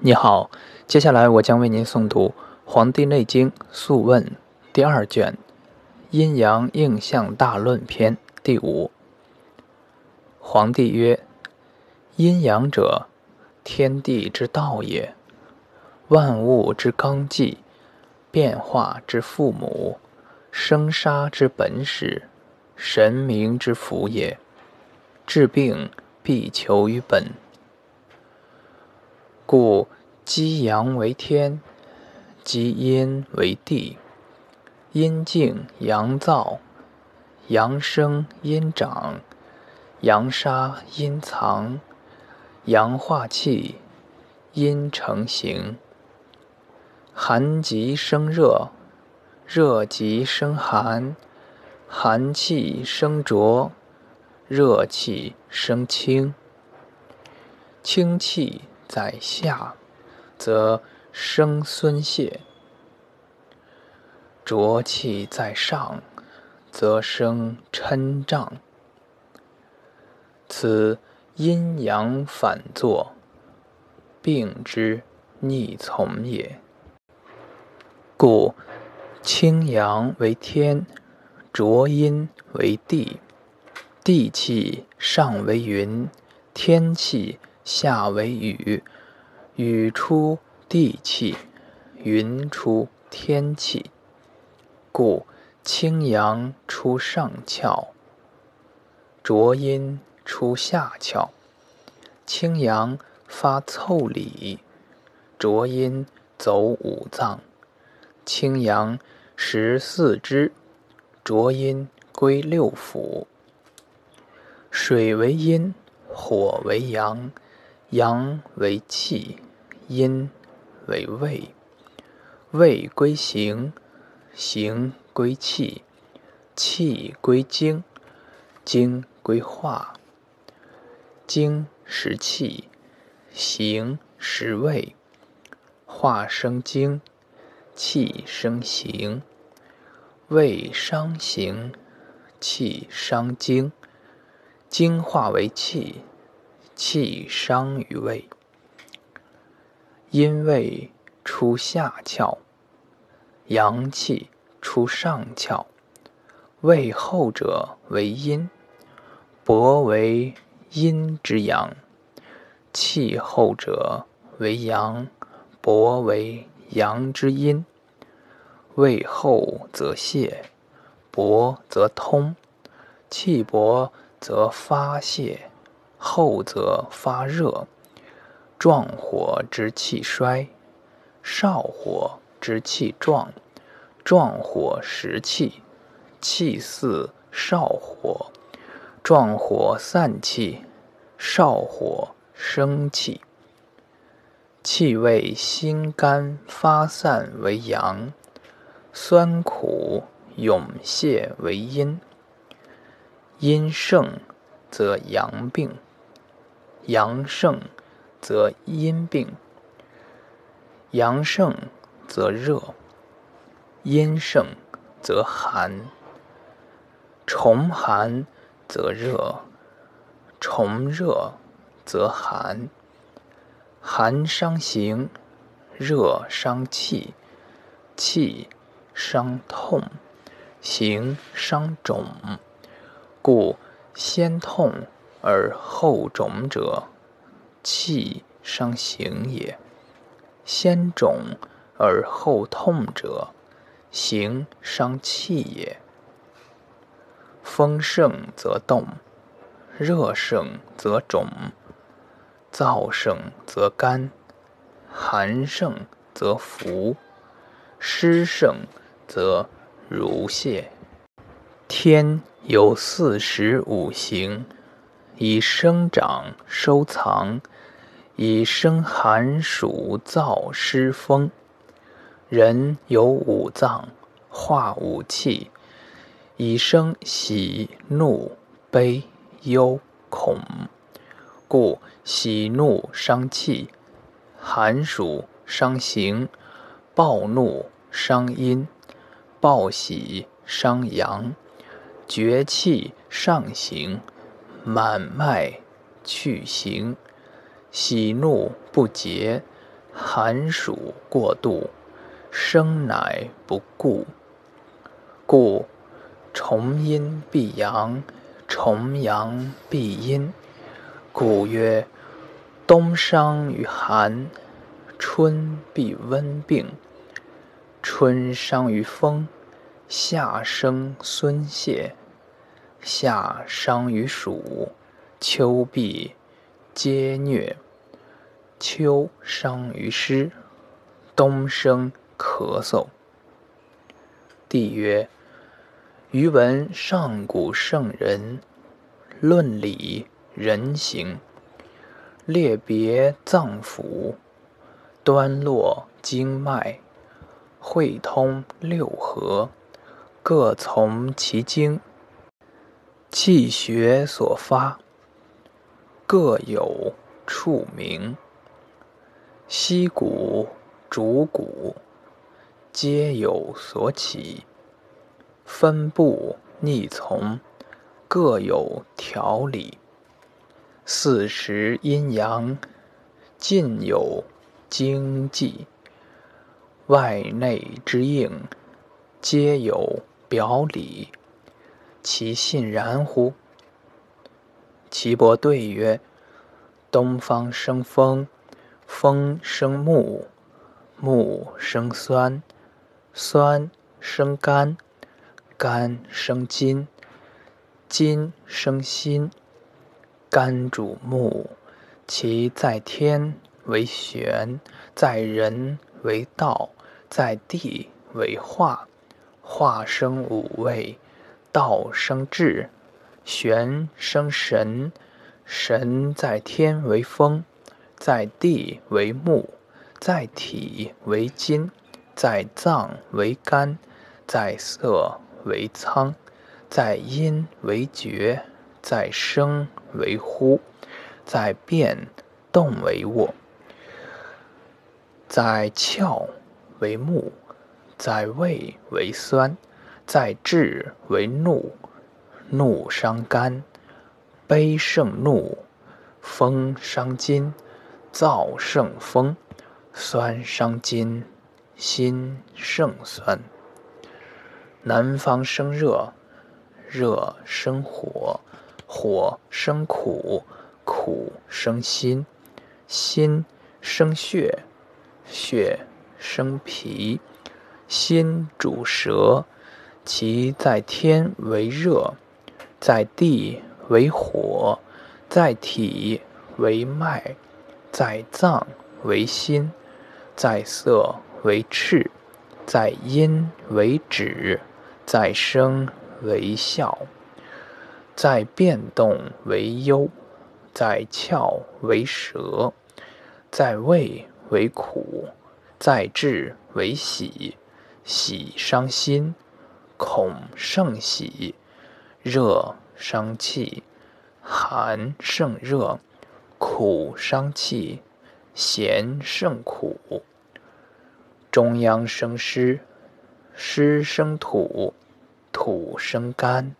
你好，接下来我将为您诵读《黄帝内经·素问》第二卷《阴阳应象大论篇》第五。黄帝曰：“阴阳者，天地之道也，万物之纲纪，变化之父母，生杀之本始，神明之福也。治病必求于本。”故积阳为天，积阴为地。阴静阳燥，阳生阴长，阳杀阴藏，阳化气，阴成形。寒极生热，热极生寒，寒气生浊，热气生清，清气。在下，则生孙泄；浊气在上，则生嗔胀。此阴阳反作，病之逆从也。故清阳为天，浊阴为地。地气上为云，天气。下为雨，雨出地气，云出天气，故清阳出上窍，浊阴出下窍。清阳发凑理，浊阴走五脏。清阳食四肢，浊阴归六腑。水为阴，火为阳。阳为气，阴为胃，胃归形，形归气，气归精，精归化。精食气，形食胃，化生精，气生形，胃伤形，气伤精，精化为气。气伤于胃，阴胃出下窍，阳气出上窍。胃后者为阴，薄为阴之阳；气后者为阳，薄为阳之阴。胃后则泄，薄则通，气薄则发泄。后则发热，壮火之气衰，少火之气壮，壮火食气，气似少火，壮火散气，少火生气。气味心肝发散为阳，酸苦涌泄为阴。阴盛则阳病。阳盛则阴病，阳盛则热，阴盛则寒。重寒则热，重热则寒。寒伤形，热伤气，气伤痛，形伤肿。故先痛。而后肿者，气伤形也；先肿而后痛者，形伤气也。风盛则动，热盛则肿，燥盛则干，寒盛则浮，湿盛则濡泄。天有四时五行。以生长收藏，以生寒暑燥湿风。人有五脏，化五气，以生喜怒悲忧恐。故喜怒伤气，寒暑伤形，暴怒伤阴，暴喜伤阳，绝气上行。满脉去形，喜怒不节，寒暑过度，生乃不顾。故重阴必阳，重阳必阴。故曰：冬伤于寒，春必温病；春伤于风，夏生孙泄；夏伤于暑，秋必皆疟；秋伤于湿，冬生咳嗽。帝曰：余闻上古圣人论理人形。列别脏腑，端络经脉，会通六合，各从其经。气血所发，各有处名。溪谷、主骨，皆有所起。分布逆从，各有条理。四时阴阳尽有经纪，外内之应皆有表里，其信然乎？岐伯对曰：东方生风，风生木，木生酸，酸生肝，肝生筋，筋生心。肝主目，其在天为玄，在人为道，在地为化。化生五味，道生智，玄生神。神在天为风，在地为木，在体为筋，在脏为肝，在色为苍，在阴为厥。在生为呼，在变动为卧，在窍为目，在胃为酸，在志为怒。怒伤肝，悲胜怒；风伤筋，燥胜风；酸伤筋，心胜酸。南方生热，热生火。火生苦，苦生心，心生血，血生脾，心主舌，其在天为热，在地为火，在体为脉，在脏为心，在色为赤，在阴为止，在声为笑。在变动为忧，在窍为舌，在胃为苦，在志为喜。喜伤心，恐胜喜；热伤气，寒胜热；苦伤气，咸胜苦。中央生湿，湿生土，土生肝。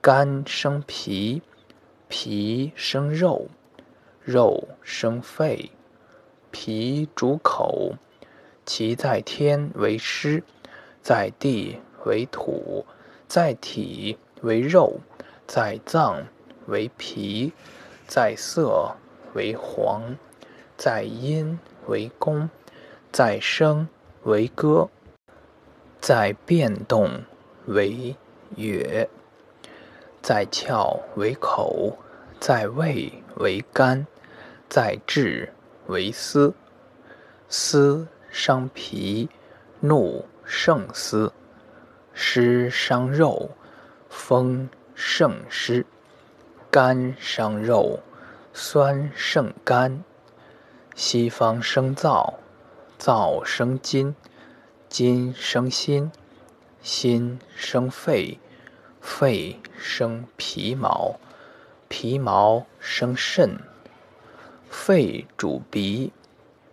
肝生脾，脾生肉，肉生肺，脾主口，其在天为湿，在地为土，在体为肉，在脏为脾，在色为黄，在阴为宫，在声为歌，在变动为乐。在窍为口，在胃为肝，在志为思。思伤脾，怒胜思；湿伤肉，风胜湿；肝伤肉，酸胜肝。西方生燥，燥生筋，筋生心，心生肺。肺生皮毛，皮毛生肾。肺主鼻，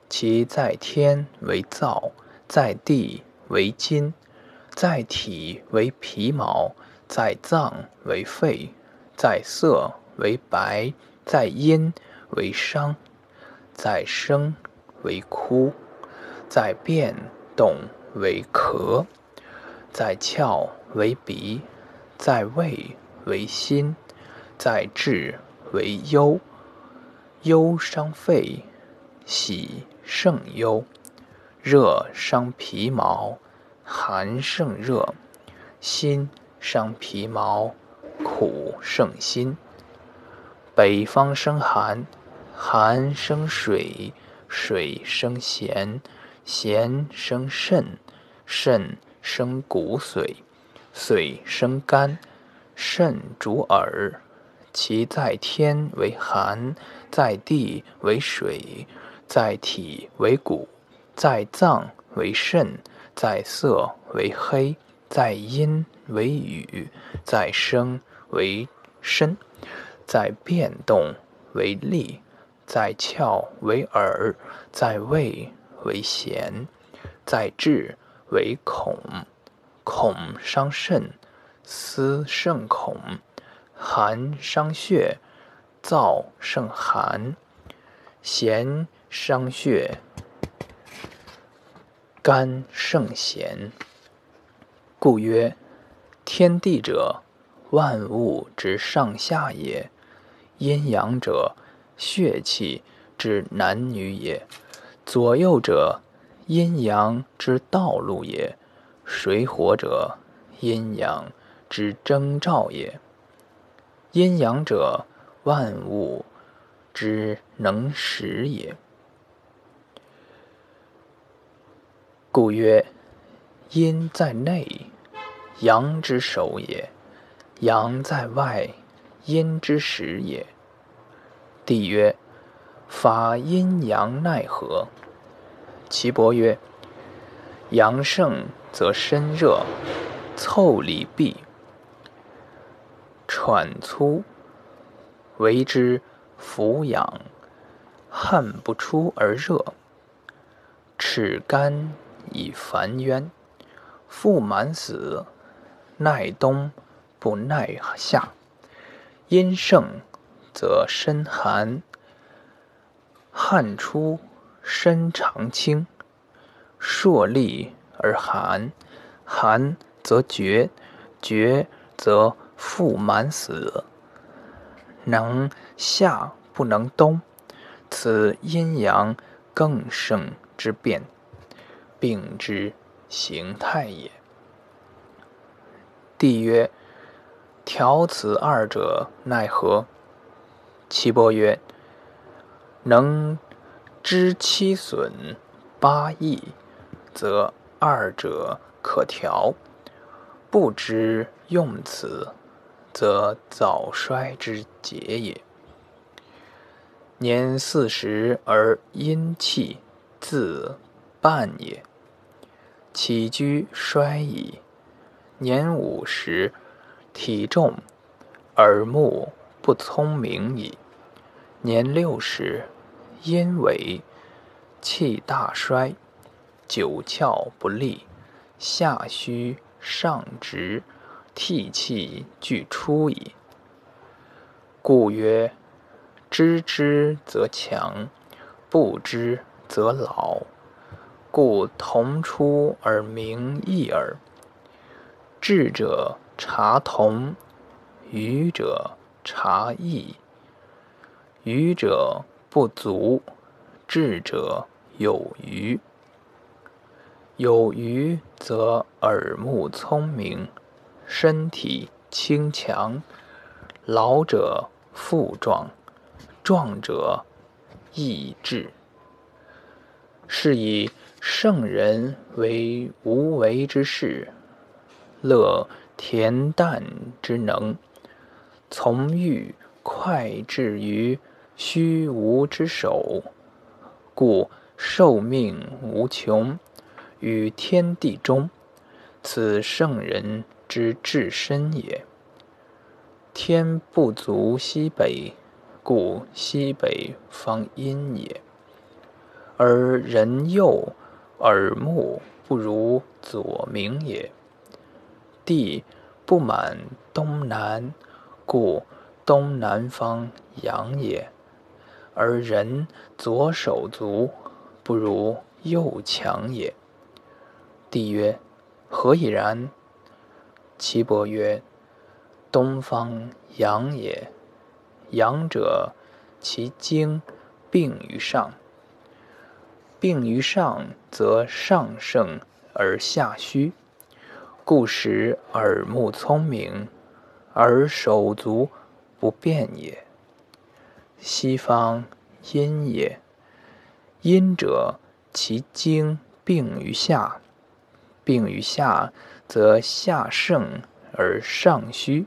其在天为燥，在地为筋，在体为皮毛，在脏为肺，在色为白，在阴为伤，在声为枯，在变动为咳，在窍为鼻，在胃为心，在志为忧。忧伤肺，喜胜忧；热伤皮毛，寒胜热；心伤皮毛，苦胜心。北方生寒，寒生水，水生咸，咸生肾，肾生骨髓，髓生肝，肾主耳。其在天为寒，在地为水，在体为骨，在脏为肾，在色为黑，在阴为雨，在声为声，在变动为力，在窍为耳，在胃为咸，在志为恐。恐伤肾，思甚恐。寒伤血，燥胜寒；咸伤血，干胜贤。故曰：天地者，万物之上下也；阴阳者，血气之男女也；左右者，阴阳之道路也；水火者，阴阳之征兆也。阴阳者，万物之能始也。故曰：阴在内，阳之首也；阳在外，阴之始也。帝曰：法阴阳奈何？岐伯曰：阳盛则身热，腠理闭。喘粗，为之俯仰，汗不出而热；齿干以烦冤，腹满死，耐冬不耐夏。阴盛则身寒，汗出身常清，朔立而寒，寒则厥，厥则。腹满死，能夏不能冬，此阴阳更盛之变，病之形态也。帝曰：调此二者奈何？岐伯曰：能知七损八益，则二者可调；不知用此。则早衰之节也。年四十而阴气自半也，起居衰矣。年五十，体重耳目不聪明矣。年六十，阴痿，气大衰，九窍不利，下虚上直。涕气俱出矣。故曰：知之则强，不知则老。故同出而名异耳。智者察同，愚者察异。愚者不足，智者有余。有余则耳目聪明。身体轻强，老者富壮，壮者益智。是以圣人为无为之事，乐恬淡之能，从欲快至于虚无之守，故寿命无穷，与天地中。此圣人。之至深也。天不足西北，故西北方阴也。而人右耳目不如左明也。地不满东南，故东南方阳也。而人左手足不如右强也。帝曰：何以然？岐伯曰：东方阳也，阳者，其精病于上。病于上，则上盛而下虚，故使耳目聪明，而手足不便也。西方阴也，阴者其精病于下，病于下，则下盛而上虚，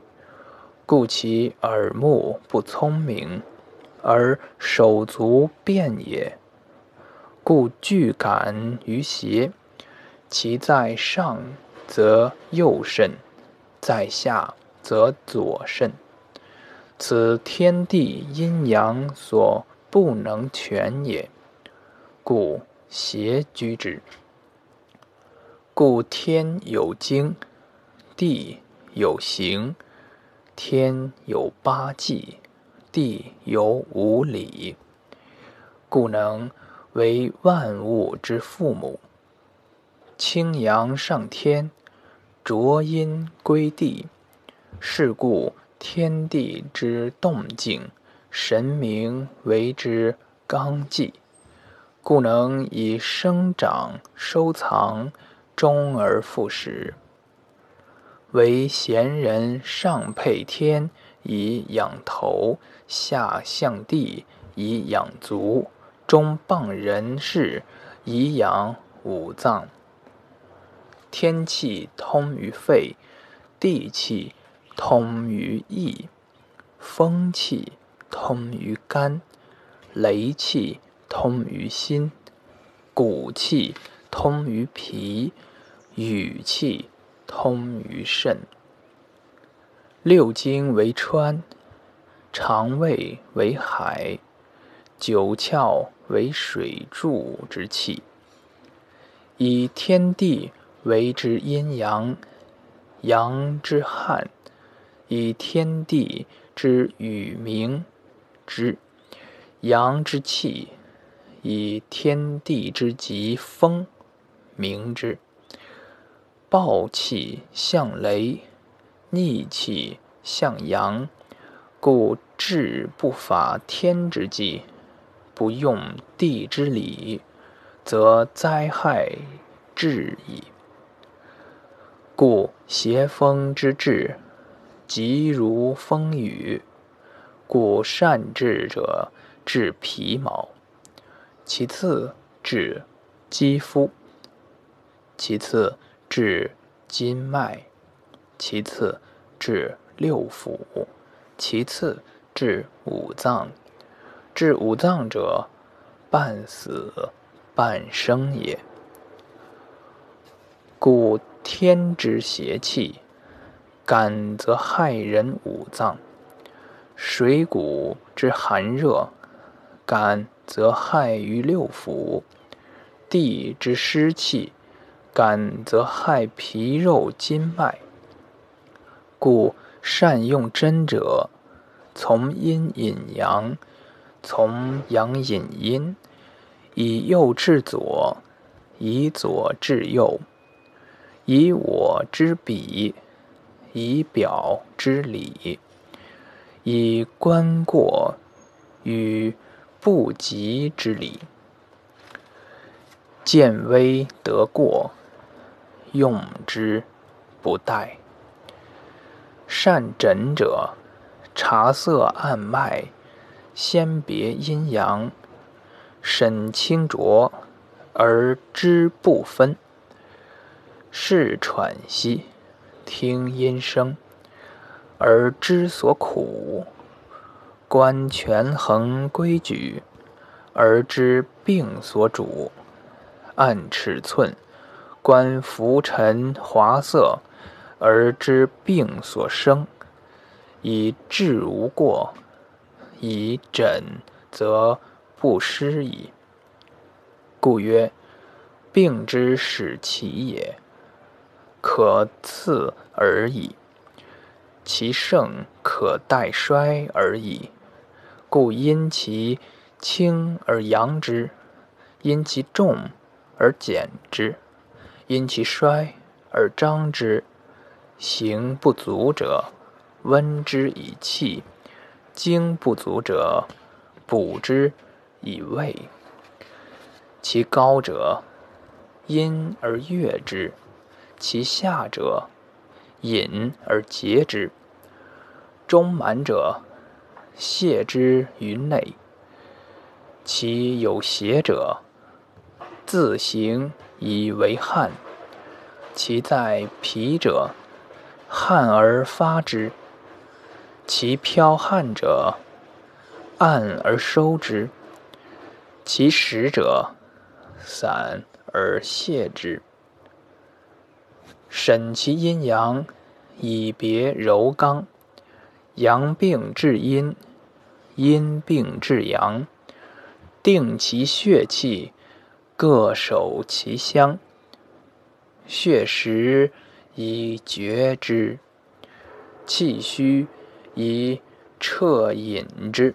故其耳目不聪明，而手足便也。故具感于邪，其在上则右肾，在下则左肾。此天地阴阳所不能全也，故邪居之。故天有经，地有形，天有八纪，地有五理，故能。为万物之父母，清阳上天，浊阴归地。是故天地之动静，神明为之纲纪，故能以生长收藏，终而复始。为贤人上配天以养头，下向地以养足。中傍人事，以养五脏。天气通于肺，地气通于翼，风气通于肝，雷气通于心，骨气通于脾，雨气通于肾。六经为川，肠胃为海，九窍。为水柱之气，以天地为之阴阳，阳之汉；以天地之与明之，阳之气；以天地之极风明之。暴气向雷，逆气向阳，故治不法天之际。不用地之理，则灾害至矣。故邪风之至，急如风雨。故善治者治皮毛，其次治肌肤，其次治筋脉，其次治六腑，其次治五脏。治五脏者，半死半生也。故天之邪气，感则害人五脏；水谷之寒热，感则害于六腑；地之湿气，感则害皮肉筋脉。故善用针者，从阴引阳。从阳引阴，以右治左，以左治右，以我之彼，以表之里，以观过与不及之理。见微得过，用之不殆。善诊者，察色按脉。先别阴阳，审清浊，而知不分；视喘息，听音声，而知所苦；观权衡规矩，而知病所主；按尺寸，观浮沉华色，而知病所生。以治无过。以诊则不失矣。故曰：病之始其也，可刺而已；其盛可待衰而已。故因其轻而扬之，因其重而减之，因其衰而张之。行不足者，温之以气；精不足者，补之以味。其高者，因而悦之；其下者，隐而竭之。中满者，泻之于内；其有邪者，自行以为汗；其在皮者，汗而发之；其剽汗者，按而收之；其实者，散而泄之。审其阴阳，以别柔刚。阳病治阴，阴病治阳。定其血气，各守其乡。血实以绝之，气虚以彻隐之。